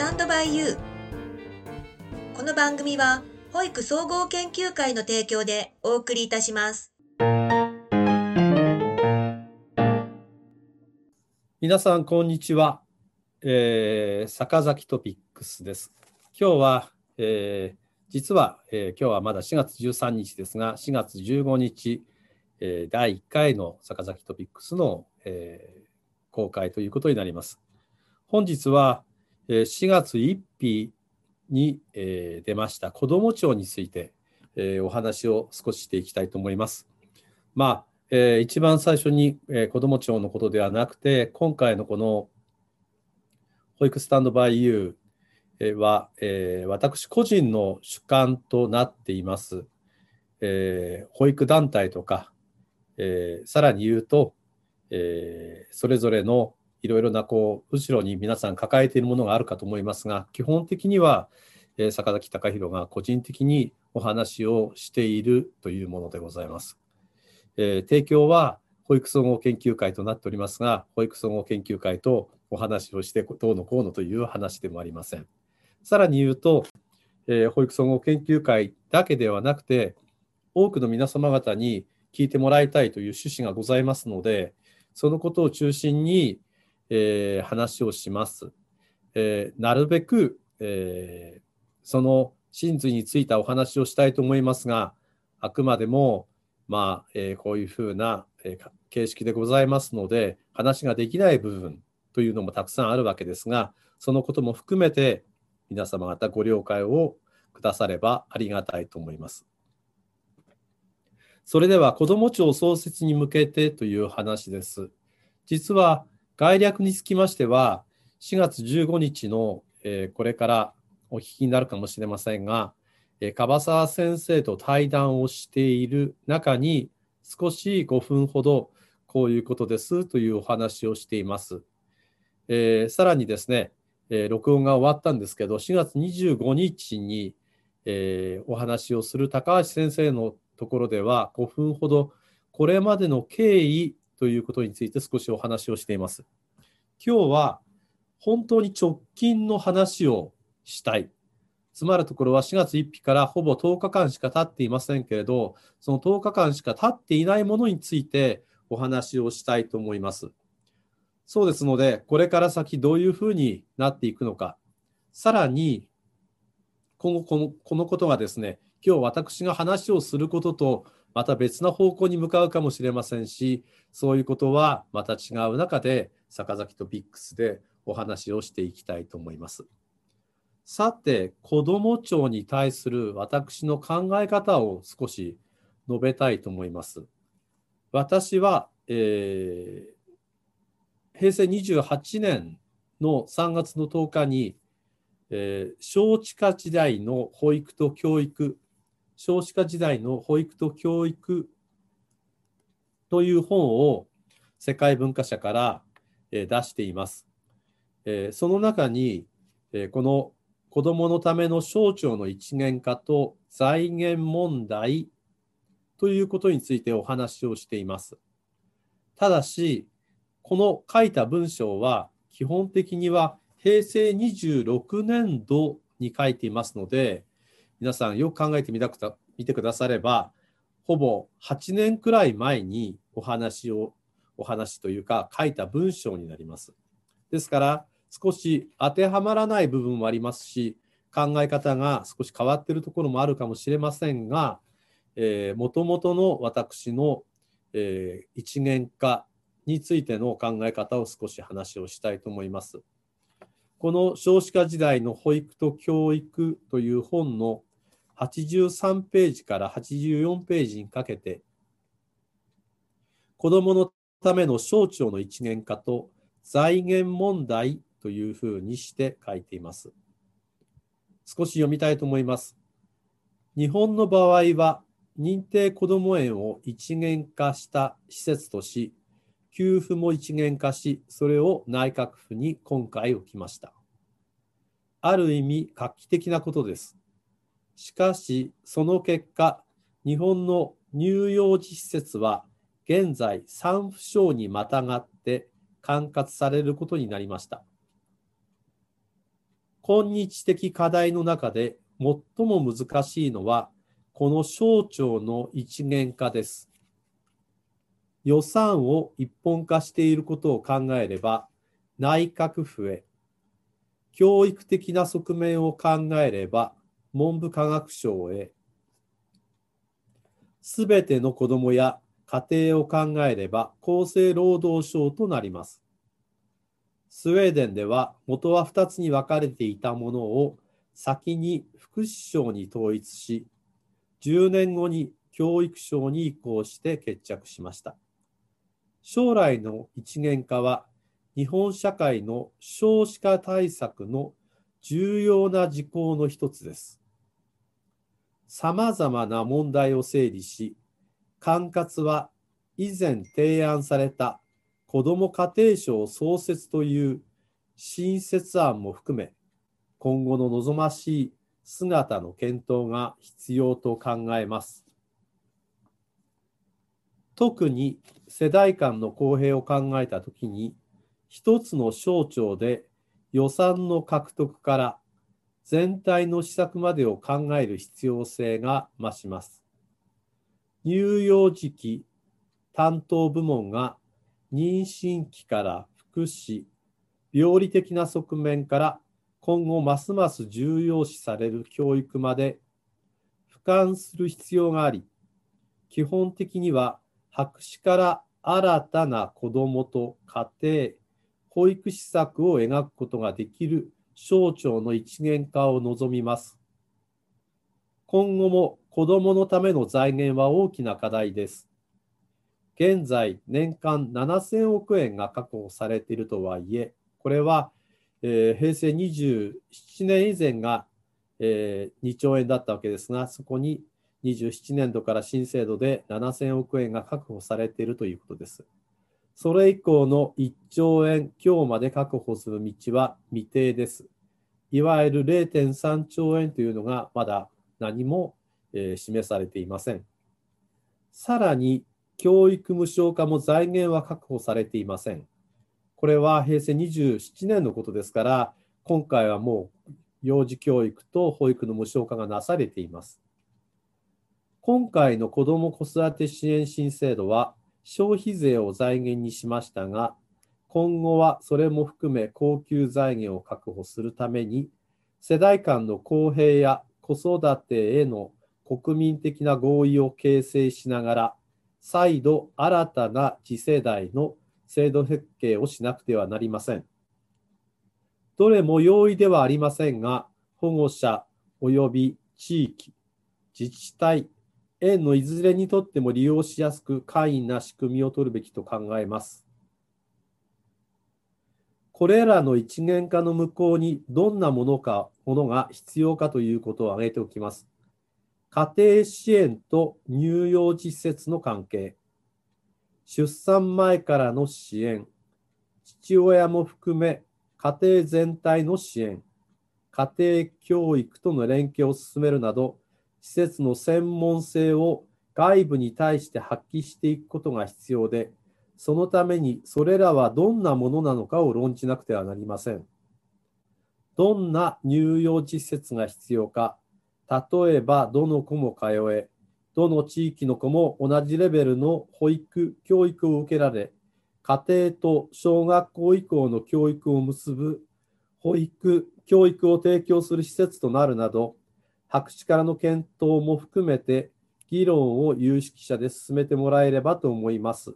タンドバイユー。この番組は保育総合研究会の提供でお送りいたします。皆さんこんにちは、えー、坂崎トピックスです。今日は、えー、実は、えー、今日はまだ4月13日ですが4月15日、えー、第1回の坂崎トピックスの、えー、公開ということになります。本日は4月1日に出ました子ども庁についてお話を少ししていきたいと思います。まあ、一番最初に子ども庁のことではなくて今回のこの保育スタンドバイユーは私個人の主観となっています。保育団体とかさらに言うとそれぞれのいろいろなこう後ろに皆さん抱えているものがあるかと思いますが基本的には、坂崎隆弘が個人的にお話をしているというものでございます。えー、提供は保育総合研究会となっておりますが保育総合研究会とお話をしてどうのこうのという話でもありません。さらに言うと、えー、保育総合研究会だけではなくて多くの皆様方に聞いてもらいたいという趣旨がございますのでそのことを中心にえー、話をします。えー、なるべく、えー、その真髄についたお話をしたいと思いますが、あくまでも、まあえこういうふうな、え形式でございますので、話ができない部分というのもたくさんあるわけですが、そのことも含めて皆様方ご了解をくださればありがたいと思います。それでは子ども庁創設に向けてという話です。実は概略につきましては、4月15日の、えー、これからお聞きになるかもしれませんが、えー、樺沢先生と対談をしている中に、少し5分ほどこういうことですというお話をしています。えー、さらにですね、え録音が終わったんですけど、4月25日に、えお話をする高橋先生のところでは、5分ほどこれまでの経緯ということについて少しお話をしています。今日は本当に直近の話をしたい。つまるところは4月1日からほぼ10日間しか経っていませんけれど、その10日間しか経っていないものについてお話をしたいと思います。そうですので、これから先どういうふうになっていくのか、さらに今後このこのことがですね、今日私が話をすることとまた別な方向に向かうかもしれませんし、そういうことはまた違う中で、坂崎トピックスでお話をしていきたいと思います。さて、子ども庁に対する私の考え方を少し述べたいと思います。私は、えー、平成28年の3月の10日に、えー、少子化時代の保育と教育少子化時代の保育と教育という本を世界文化社から出しています。その中に、この子どものための省庁の一元化と財源問題ということについてお話をしています。ただし、この書いた文章は基本的には平成26年度に書いていますので、皆さんよく考えてみたくた見てくだされば、ほぼ8年くらい前にお話を、お話というか書いた文章になります。ですから、少し当てはまらない部分もありますし、考え方が少し変わっているところもあるかもしれませんが、もともとの私の、えー、一元化についての考え方を少し話をしたいと思います。この少子化時代の保育と教育という本の83ページから84ページにかけて、子どものための省庁の一元化と財源問題というふうにして書いています。少し読みたいと思います。日本の場合は、認定こども園を一元化した施設とし、給付も一元化し、それを内閣府に今回置きました。ある意味、画期的なことです。しかし、その結果、日本の乳幼児施設は現在3府省にまたがって管轄されることになりました。今日的課題の中で最も難しいのは、この省庁の一元化です。予算を一本化していることを考えれば、内閣府へ、教育的な側面を考えれば、文部科学省へ、すべての子どもや家庭を考えれば厚生労働省となります。スウェーデンでは元は2つに分かれていたものを先に福祉省に統一し、10年後に教育省に移行して決着しました。将来の一元化は日本社会の少子化対策の重要な事項の一つです。さまざまな問題を整理し、管轄は以前提案された子ども家庭省創設という新設案も含め、今後の望ましい姿の検討が必要と考えます。特に世代間の公平を考えたときに、一つの省庁で予算の獲得から全体の施策までを考える必要性が増します。乳幼児期担当部門が妊娠期から福祉、病理的な側面から今後ますます重要視される教育まで俯瞰する必要があり、基本的には白紙から新たな子どもと家庭、保育施策を描くことができる省庁の一元化を望みます。今後も子どものための財源は大きな課題です。現在、年間7000億円が確保されているとはいえ、これは、えー、平成27年以前が、えー、2兆円だったわけですが、そこに27年度から新制度で7000億円が確保されているということです。それ以降の1兆円強まで確保する道は未定です。いわゆる0.3兆円というのがまだ何も、示されていません。さらに、教育無償化も財源は確保されていません。これは平成27年のことですから、今回はもう幼児教育と保育の無償化がなされています。今回の子ども子育て支援新制度は消費税を財源にしましたが、今後はそれも含め高級財源を確保するために、世代間の公平や子育てへの国民的な合意を形成しながら、再度新たな次世代の制度設計をしなくてはなりません。どれも容易ではありませんが、保護者及び地域、自治体、園のいずれにとっても利用しやすく簡易な仕組みを取るべきと考えます。これらの一元化の向こうにどんなものか、ものが必要かということを挙げておきます。家庭支援と乳幼児施設の関係、出産前からの支援、父親も含め家庭全体の支援、家庭教育との連携を進めるなど、施設の専門性を外部に対して発揮していくことが必要で、そのためにそれらはどんなものなのかを論じなくてはなりません。どんな乳幼児施設が必要か、例えばどの子も通え、どの地域の子も同じレベルの保育、教育を受けられ、家庭と小学校以降の教育を結ぶ保育、教育を提供する施設となるなど、白紙からの検討も含めて議論を有識者で進めてもらえればと思います。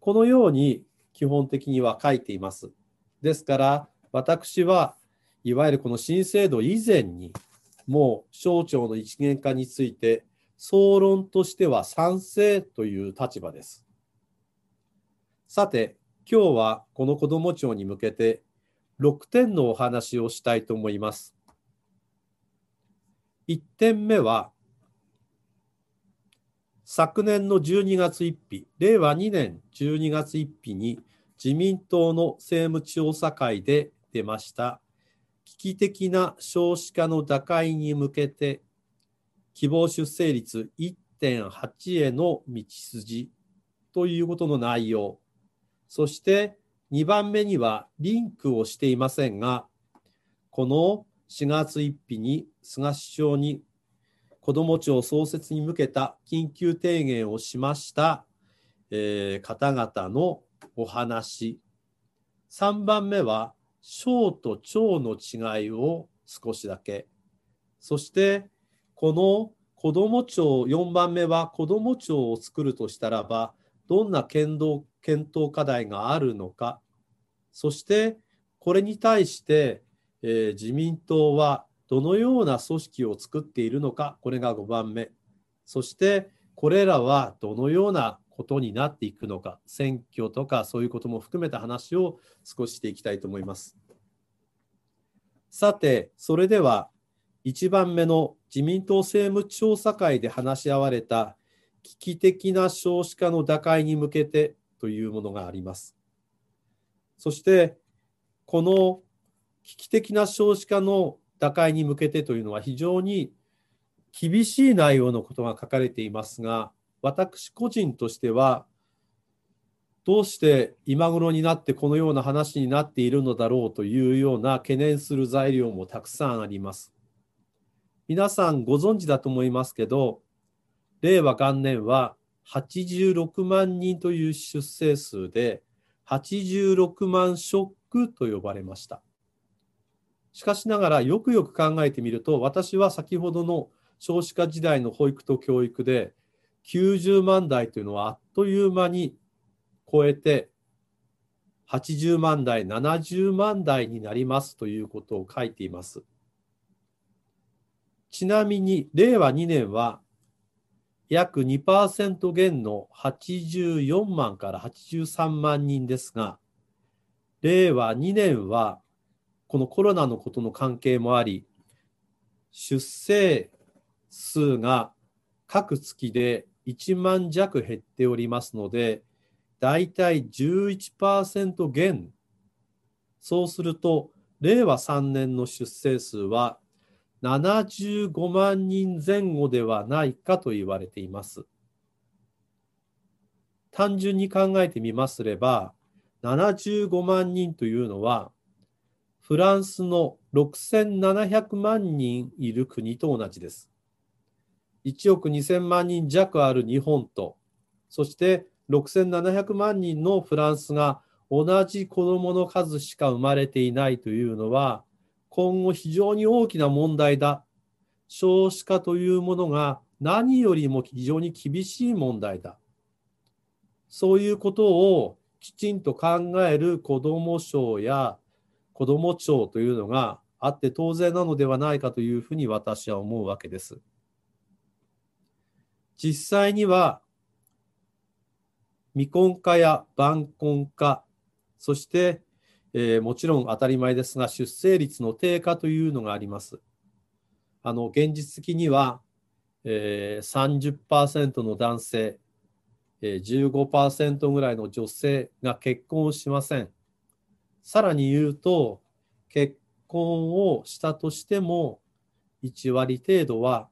このように基本的には書いています。ですから、私はいわゆるこの新制度以前に、もう省庁の一元化について、総論としては賛成という立場です。さて、今日はこの子ども庁に向けて6点のお話をしたいと思います。1点目は、昨年の12月1日、令和2年12月1日に自民党の政務調査会で出ました危機的な少子化の打開に向けて希望出生率1.8への道筋ということの内容そして2番目にはリンクをしていませんが、この4月1日に菅首相に子ども庁創設に向けた緊急提言をしました、えー、方々のお話。3番目は小と長の違いを少しだけ。そしてこの子ども庁4番目は子ども庁を作るとしたらばどんな検討検討課題があるのかそしてこれに対して、えー、自民党はどのような組織を作っているのかこれが5番目そしてこれらはどのようなことになっていくのか選挙とかそういうことも含めた話を少ししていきたいと思います。さてそれでは1番目の自民党政務調査会で話し合われた危機的な少子化の打開に向けてというものがあります。そしてこの危機的な少子化の打開に向けてというのは非常に厳しい内容のことが書かれていますが私個人としてはどうして今頃になってこのような話になっているのだろうというような懸念する材料もたくさんあります。皆さんご存知だと思いますけど、令和元年は86万人という出生数で、86万ショックと呼ばれました。しかしながらよくよく考えてみると、私は先ほどの少子化時代の保育と教育で、90万台というのはあっという間に超えて、80万台、70万台になりますということを書いています。ちなみに、令和2年は約2%減の84万から83万人ですが、令和2年はこのコロナのことの関係もあり、出生数が各月で1万弱減っておりますので、だいたい11%減。そうすると、令和3年の出生数は75万人前後ではないかと言われています。単純に考えてみますれば、75万人というのは、フランスの6700万人いる国と同じです。1億2000万人弱ある日本と、そして6700万人のフランスが同じ子どもの数しか生まれていないというのは、今後非常に大きな問題だ。少子化というものが何よりも非常に厳しい問題だ。そういうことをきちんと考える子ども省や子ども庁というのがあって当然なのではないかというふうに私は思うわけです。実際には未婚化や晩婚化、そしてえー、もちろん当たり前ですが、出生率の低下というのがあります。あの現実的には、えー、30%の男性、えー、15%ぐらいの女性が結婚をしません。さらに言うと、結婚をしたとしても、1割程度は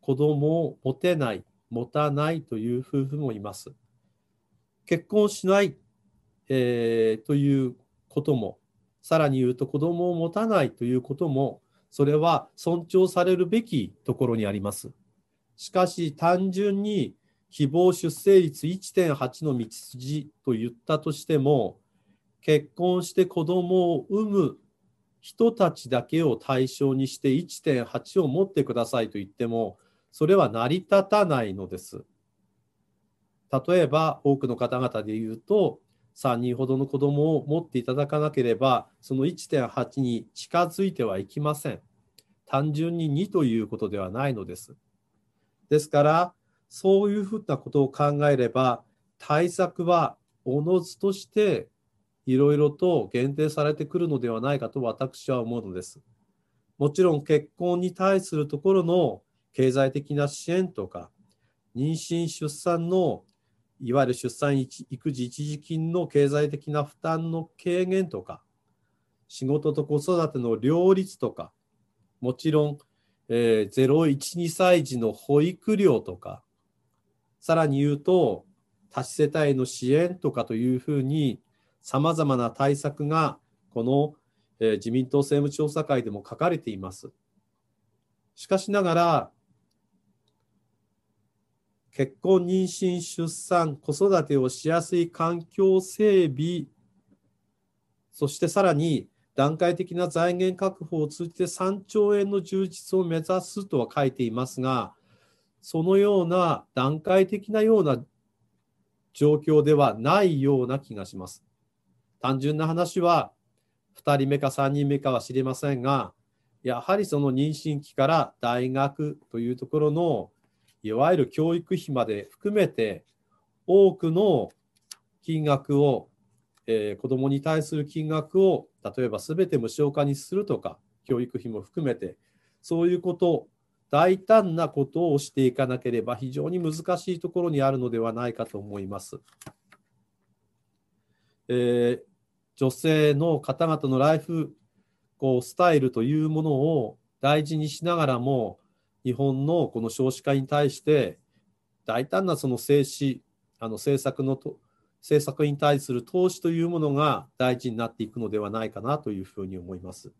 子供を持てない、持たないという夫婦もいます。結婚しない、えー、ということも、さらに言うと子供を持たないということも、それは尊重されるべきところにあります。しかし単純に希望出生率1.8の道筋と言ったとしても、結婚して子供を産む人たちだけを対象にして1.8を持ってくださいと言っても、それは成り立たないのです。例えば多くの方々で言うと、3人ほどの子供を持っていただかなければ、その1.8に近づいてはいきません。単純に2ということではないのです。ですから、そういうふうなことを考えれば、対策はおのずとしていろいろと限定されてくるのではないかと私は思うのです。もちろん結婚に対するところの経済的な支援とか、妊娠・出産のいわゆる出産育児一時金の経済的な負担の軽減とか、仕事と子育ての両立とか、もちろん、えー、0、1、2歳児の保育料とか、さらに言うと、多子世帯の支援とかというふうに、さまざまな対策がこの、え、自民党政務調査会でも書かれています。しかしながら、結婚、妊娠、出産、子育てをしやすい環境整備、そしてさらに段階的な財源確保を通じて3兆円の充実を目指すとは書いていますが、そのような段階的なような状況ではないような気がします。単純な話は、2人目か3人目かは知りませんが、やはりその妊娠期から大学というところのいわゆる教育費まで含めて多くの金額を、えー、子どもに対する金額を例えば全て無償化にするとか教育費も含めてそういうこと大胆なことをしていかなければ非常に難しいところにあるのではないかと思います。えー、女性の方々のライフこうスタイルというものを大事にしながらも日本のこの少子化に対して大胆なその政治あの政策のと政策に対する投資というものが大事になっていくのではないかなというふうに思います。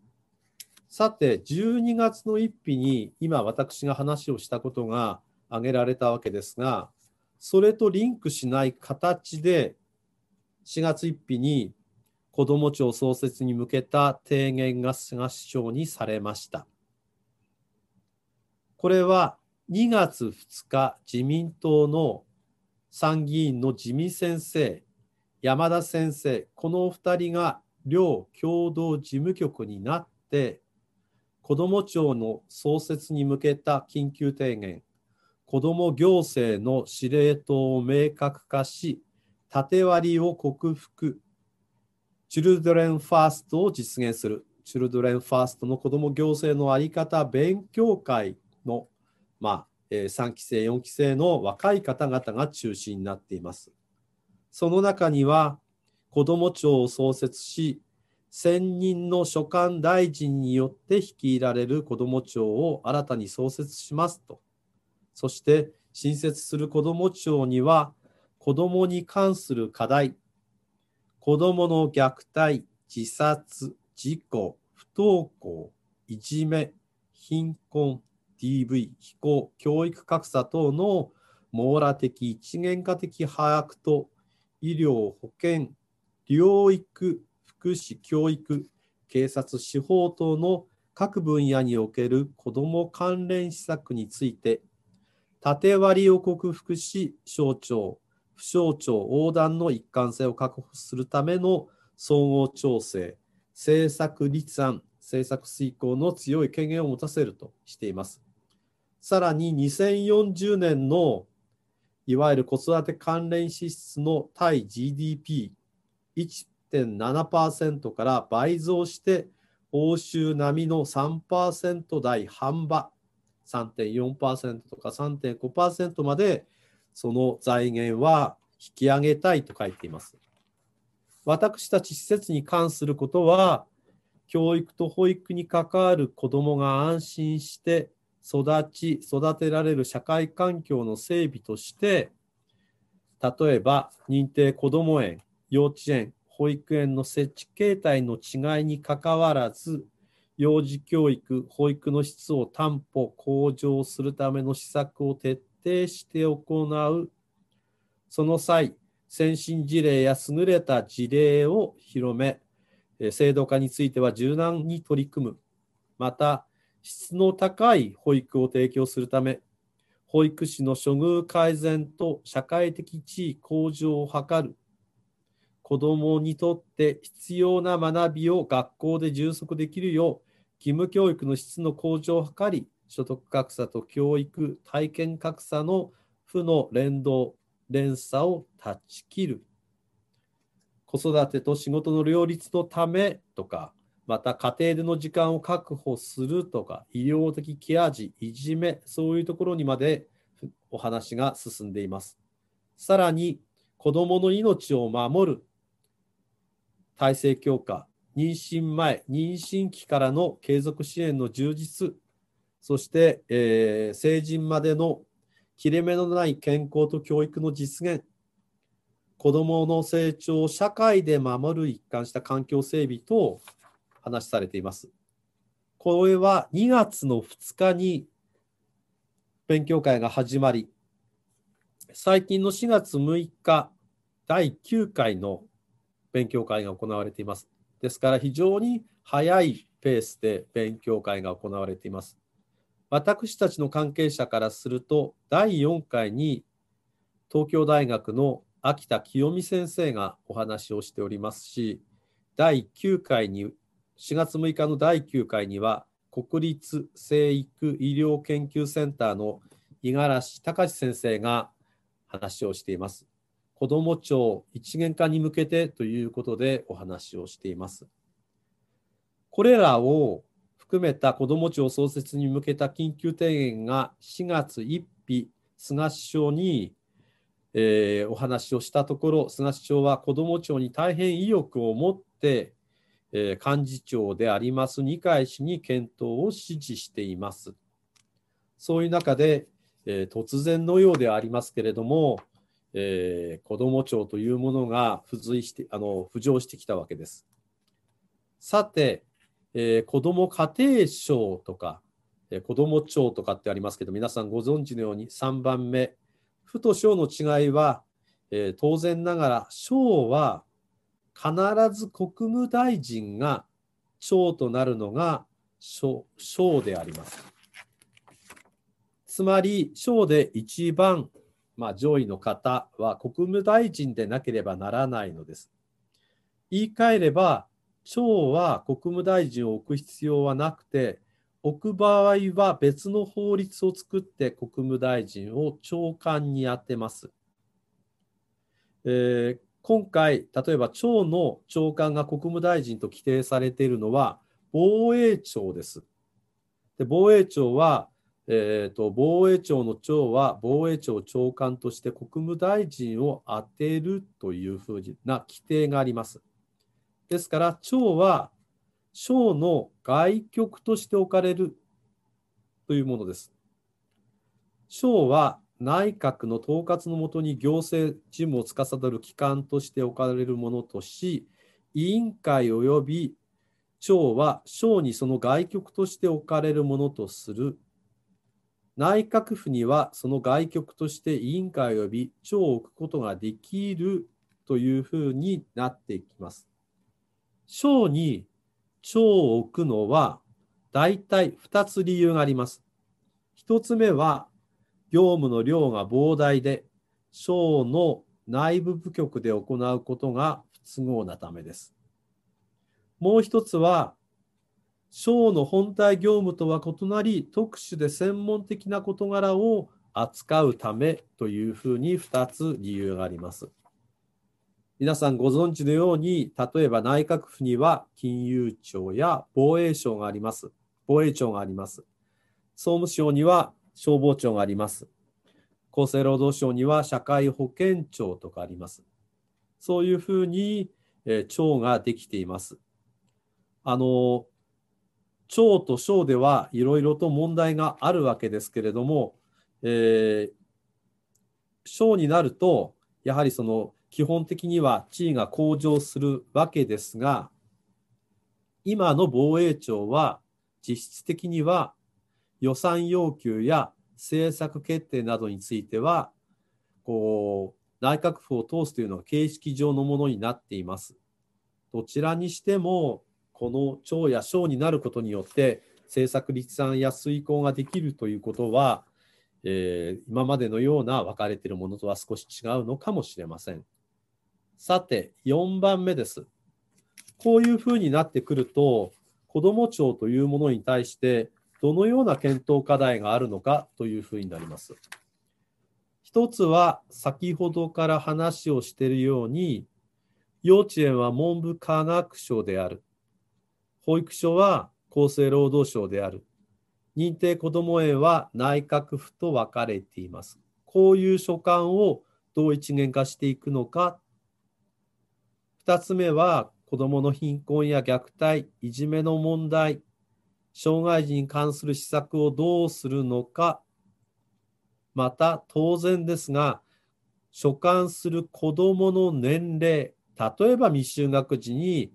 さて、12月の1日に今私が話をしたことが挙げられたわけですが、それとリンクしない形で4月1日に子ども庁創設に向けた提言が菅首相にされました。これは2月2日、自民党の参議院の自見先生、山田先生、このお二人が両共同事務局になって、子ども庁の創設に向けた緊急提言、子ども行政の司令塔を明確化し、縦割りを克服、チルドレンファーストを実現する。チルドレンファーストの子ども行政の在り方勉強会の、まあえ、3期生、4期生の若い方々が中心になっています。その中には、子ども庁を創設し、専任の所管大臣によって率いられる子ども庁を新たに創設しますと。そして、新設する子ども庁には、子どもに関する課題、子どもの虐待、自殺、事故、不登校、いじめ、貧困、DV、非行、教育格差等の網羅的一元化的把握と医療、保健、療育、福祉、教育、警察、司法等の各分野における子ども関連施策について、縦割りを克服し、省庁、府省庁横断の一貫性を確保するための総合調整、政策立案、政策遂行の強い権限を持たせるとしています。さらに2040年のいわゆる子育て関連支出の対 GDP1.7% から倍増して欧州並みの3%台半ば3.4%とか3.5%までその財源は引き上げたいと書いています。私たち施設に関することは教育と保育に関わる子どもが安心して育ち、育てられる社会環境の整備として、例えば認定こども園、幼稚園、保育園の設置形態の違いにかかわらず、幼児教育、保育の質を担保、向上するための施策を徹底して行う。その際、先進事例や優れた事例を広め、制度化については柔軟に取り組む。また、質の高い保育を提供するため、保育士の処遇改善と社会的地位向上を図る、子どもにとって必要な学びを学校で充足できるよう、義務教育の質の向上を図り、所得格差と教育、体験格差の負の連動、連鎖を断ち切る。子育てと仕事の両立のためとか、また家庭での時間を確保するとか、医療的ケア児、いじめ、そういうところにまでお話が進んでいます。さらに、子どもの命を守る体制強化、妊娠前、妊娠期からの継続支援の充実、そして、えー、成人までの切れ目のない健康と教育の実現、子どもの成長を社会で守る一貫した環境整備と話されています。これは2月の2日に勉強会が始まり、最近の4月6日、第9回の勉強会が行われています。ですから非常に早いペースで勉強会が行われています。私たちの関係者からすると、第4回に東京大学の秋田清美先生がお話をしておりますし、第9回に、4月6日の第9回には、国立生育医療研究センターの五十嵐隆先生が話をしています。子ども庁一元化に向けてということでお話をしています。これらを含めた子ども庁創設に向けた緊急提言が4月1日、菅首相に、えー、お話をしたところ、菅首相は子ども庁に大変意欲を持って、えー、幹事長であります二階氏に検討を指示しています。そういう中で、えー、突然のようではありますけれども、えー、子ども庁というものが付随してあの浮上してきたわけです。さて、えー、子ども家庭省とか、えー、子ども庁とかってありますけど、皆さんご存知のように3番目、府と省の違いは、えー、当然ながら省は必ず国務大臣が長となるのが省であります。つまり、省で一番まあ、上位の方は国務大臣でなければならないのです。言い換えれば、長は国務大臣を置く必要はなくて、置く場合は別の法律を作って国務大臣を長官に充てます。えー、今回、例えば長の長官が国務大臣と規定されているのは防衛庁です。で防衛庁はえーと、防衛庁の長は防衛庁長官として国務大臣を充てるというふうな規定があります。ですから、長は省の外局として置かれるというものです。省は内閣の統括のもとに行政事務を司る機関として置かれるものとし、委員会及び長は省にその外局として置かれるものとする内閣府にはその外局として委員会及び長を置くことができるというふうになっていきます。省に長を置くのは大体2つ理由があります。1つ目は業務の量が膨大で省の内部部局で行うことが不都合なためです。もう一つは省の本体業務とは異なり、特殊で専門的な事柄を扱うためというふうに2つ理由があります。皆さんご存知のように、例えば内閣府には金融庁や防衛省があります。防衛庁があります。総務省には消防庁があります。厚生労働省には社会保険庁とかあります。そういうふうに、えー、庁ができています。あの、町と省ではいろいろと問題があるわけですけれども、えー、省になると、やはりその基本的には地位が向上するわけですが、今の防衛庁は実質的には予算要求や政策決定などについては、こう、内閣府を通すというのが形式上のものになっています。どちらにしても、この長や省になることによって政策立案や遂行ができるということは、えー、今までのような分かれているものとは少し違うのかもしれません。さて、4番目です。こういうふうになってくると、子ども庁というものに対して、どのような検討課題があるのかというふうになります。一つは、先ほどから話をしているように、幼稚園は文部科学省である。保育所は厚生労働省である。認定こども園は内閣府と分かれています。こういう所管をどう一元化していくのか。2つ目は子どもの貧困や虐待、いじめの問題、障害児に関する施策をどうするのか。また当然ですが、所管する子どもの年齢、例えば未就学児に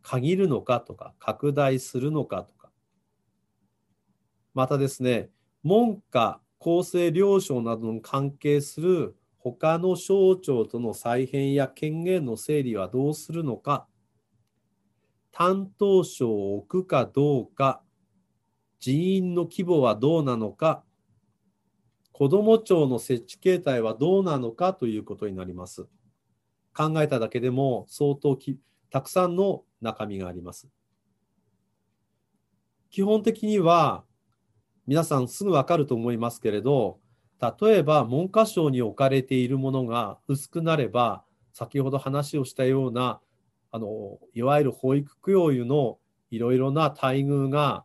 限るのかとか、拡大するのかとか、またですね、文科、厚生両省などに関係する他の省庁との再編や権限の整理はどうするのか、担当省を置くかどうか、人員の規模はどうなのか、子ども庁の設置形態はどうなのかということになります。考えただけでも相当きたくさんの中身があります。基本的には皆さんすぐわかると思いますけれど、例えば文科省に置かれているものが薄くなれば、先ほど話をしたような、あのいわゆる保育教諭のいろいろな待遇が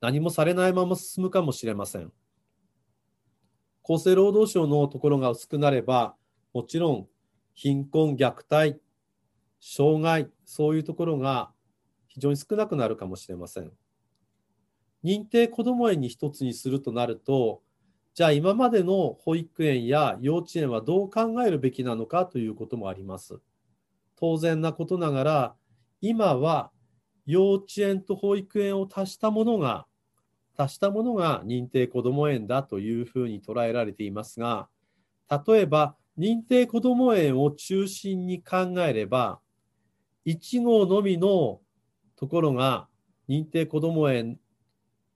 何もされないまま進むかもしれません。厚生労働省のところが薄くなれば、もちろん貧困、虐待、障害、そういうところが非常に少なくなるかもしれません。認定こども園に一つにするとなると、じゃあ今までの保育園や幼稚園はどう考えるべきなのかということもあります。当然なことながら、今は幼稚園と保育園を足したものが、足したものが認定こども園だというふうに捉えられていますが、例えば認定こども園を中心に考えれば、1号のみのところが認定こども園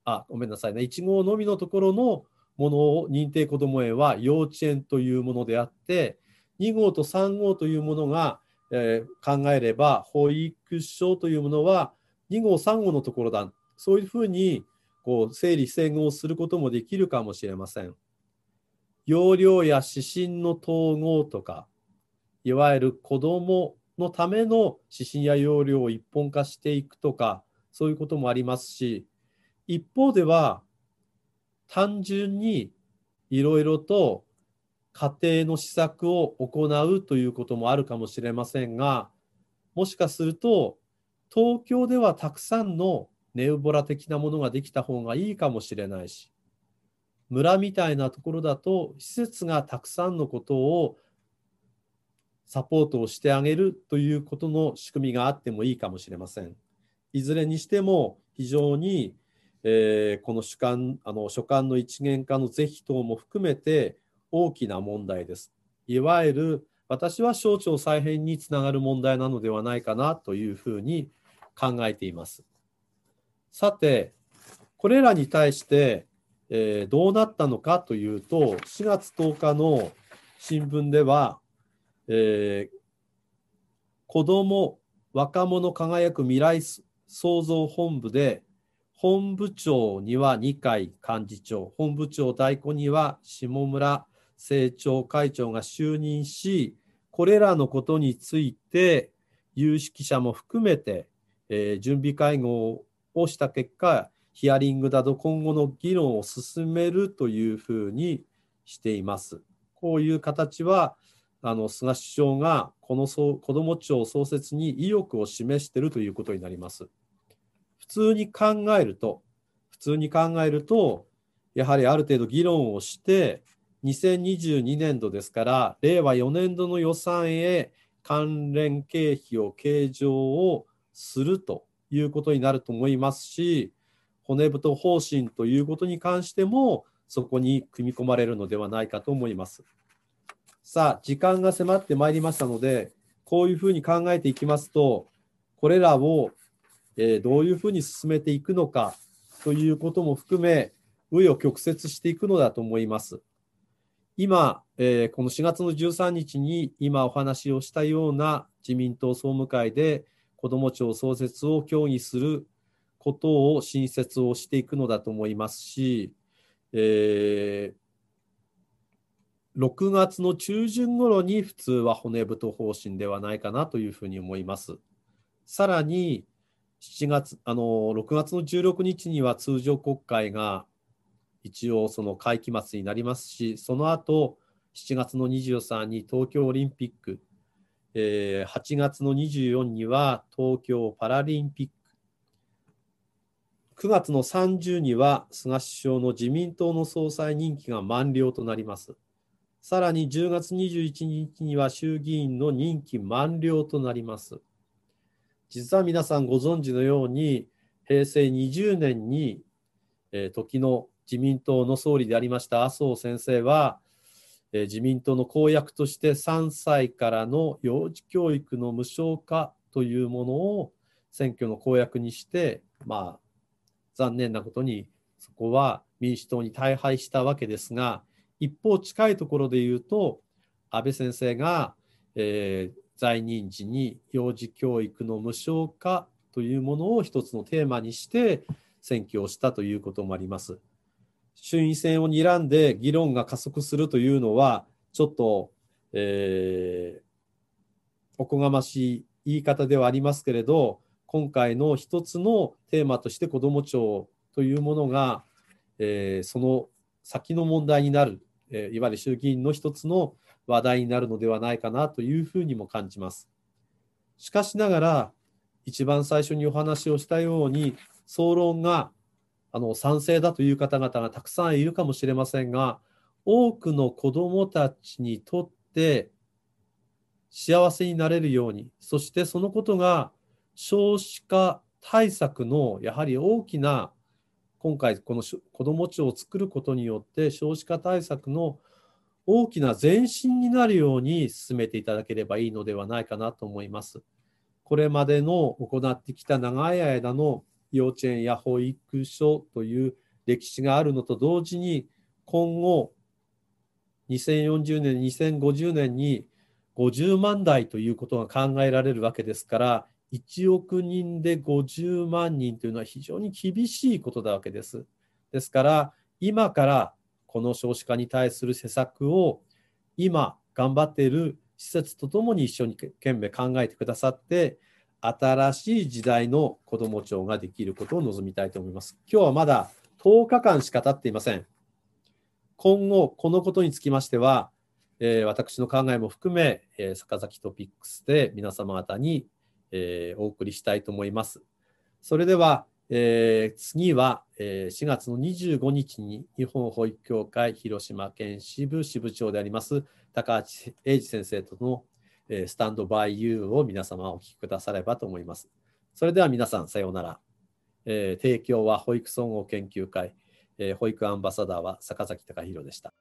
あ、ごめんなさいね、1号のみのところのものを認定こども園は幼稚園というものであって、2号と3号というものが、えー、考えれば、保育所というものは2号、3号のところだ。そういうふうにこう整理整合することもできるかもしれません。容量や指針の統合とか、いわゆる子どものための指針や要領を一本化していくとか、そういうこともありますし、一方では、単純にいろいろと家庭の施策を行うということもあるかもしれませんが、もしかすると、東京ではたくさんのネウボラ的なものができた方がいいかもしれないし、村みたいなところだと、施設がたくさんのことをサポートをしてあげるということの仕組みがあってもいいかもしれません。いずれにしても非常にえー、この主観あの所管の一元化の是非等も含めて大きな問題です。いわゆる私は省庁再編につながる問題なのではないかなというふうに考えています。さて、これらに対して、えー、どうなったのかというと、4月10日の新聞では、えー、子ども、若者輝く未来創造本部で本部長には二階幹事長、本部長代行には下村政調会長が就任し、これらのことについて、有識者も含めて、えー、準備会合をした結果、ヒアリングなど今後の議論を進めるというふうにしています。こういう形は、あの菅首相がこの子ども庁創設に意欲を示しているということになります。普通に考えると、普通に考えると、やはりある程度議論をして、2022年度ですから、令和4年度の予算へ関連経費を計上をするということになると思いますし、骨太方針ということに関しても、そこに組み込まれるのではないかと思います。さあ、時間が迫ってまいりましたので、こういうふうに考えていきますと、これらをえどういうふうに進めていくのかということも含め、紆余曲折していくのだと思います。今、えこの4月の13日に今お話をしたような自民党総務会で子ども庁創設を協議することを新設をしていくのだと思いますし、え、6月の中旬頃に普通は骨太方針ではないかなというふうに思います。さらに、7月、あの、6月の16日には通常国会が一応その会期末になりますし、その後、7月の23に東京オリンピック、えー、8月の24には東京パラリンピック、9月の30には菅首相の自民党の総裁任期が満了となります。さらに10月21日には衆議院の任期満了となります。実は皆さんご存知のように、平成20年に、えー、時の自民党の総理でありました麻生先生は、えー、自民党の公約として3歳からの幼児教育の無償化というものを選挙の公約にして、まあ、残念なことにそこは民主党に大敗したわけですが、一方近いところで言うと、安倍先生が、えー、在任時に幼児教育の無償化というものを一つのテーマにして選挙をしたということもあります。衆院選を睨んで議論が加速するというのは、ちょっと、えー、おこがましい言い方ではありますけれど、今回の一つのテーマとして子ども庁というものが、えー、その先の問題になる、えー、いわゆる衆議院の一つの話題になるのではないかなというふうにも感じます。しかしながら、一番最初にお話をしたように、総論があの賛成だという方々がたくさんいるかもしれませんが、多くの子どもたちにとって幸せになれるように、そしてそのことが少子化対策のやはり大きな今回この子ども庁を作ることによって少子化対策の大きな前進になるように進めていただければいいのではないかなと思います。これまでの行ってきた長い間の幼稚園や保育所という歴史があるのと同時に今後2040年2050年に50万台ということが考えられるわけですから1億人で50万人というのは非常に厳しいことなわけです。ですから今からこの少子化に対する施策を今頑張っている施設とともに一緒に懸命考えてくださって新しい時代の子ども庁ができることを望みたいと思います。今日はまだ10日間しか経っていません。今後、このことにつきましては、えー、私の考えも含め、えー、坂崎トピックスで皆様方に、えー、お送りしたいと思います。それでは、えー、次は、えー、4月の25日に日本保育協会広島県支部支部長であります高橋英二先生との、えー、スタンドバイユーを皆様お聞きくださればと思います。それでは皆さんさようなら。えー、提供は保育総合研究会、えー、保育アンバサダーは坂崎隆弘でした。